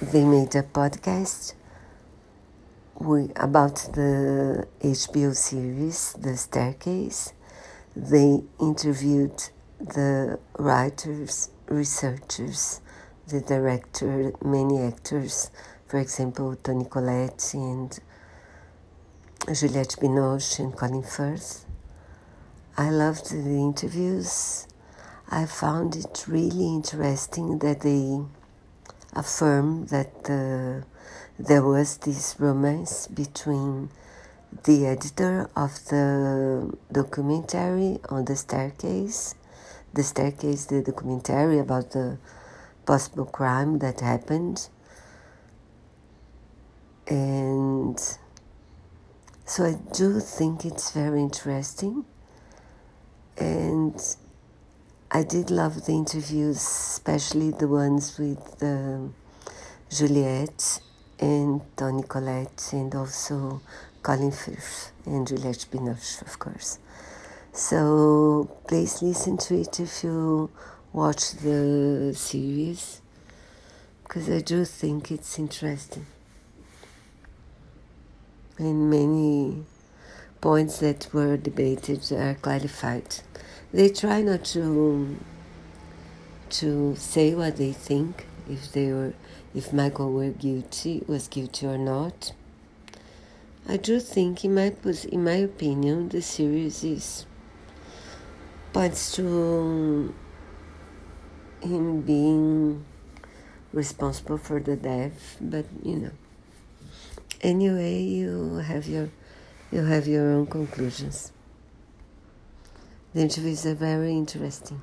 they made a podcast we, about the HBO series, The Staircase. They interviewed the writers, researchers, the director, many actors, for example, Toni Collette and Juliette Binoche and Colin Firth. I loved the interviews. I found it really interesting that they affirm that the, there was this romance between the editor of the documentary on the staircase, the staircase, the documentary about the possible crime that happened, and so I do think it's very interesting, and I did love the interviews, especially the ones with um, Juliette and Toni Collette, and also Colin Firth and Juliette Binoche, of course. So please listen to it if you watch the series, because I do think it's interesting. And many points that were debated are clarified they try not to um, to say what they think if they were if Michael were guilty was guilty or not. I do think in my in my opinion the series is points to um, him being responsible for the death, but you know. Anyway, you have your you have your own conclusions. The interviews are very interesting.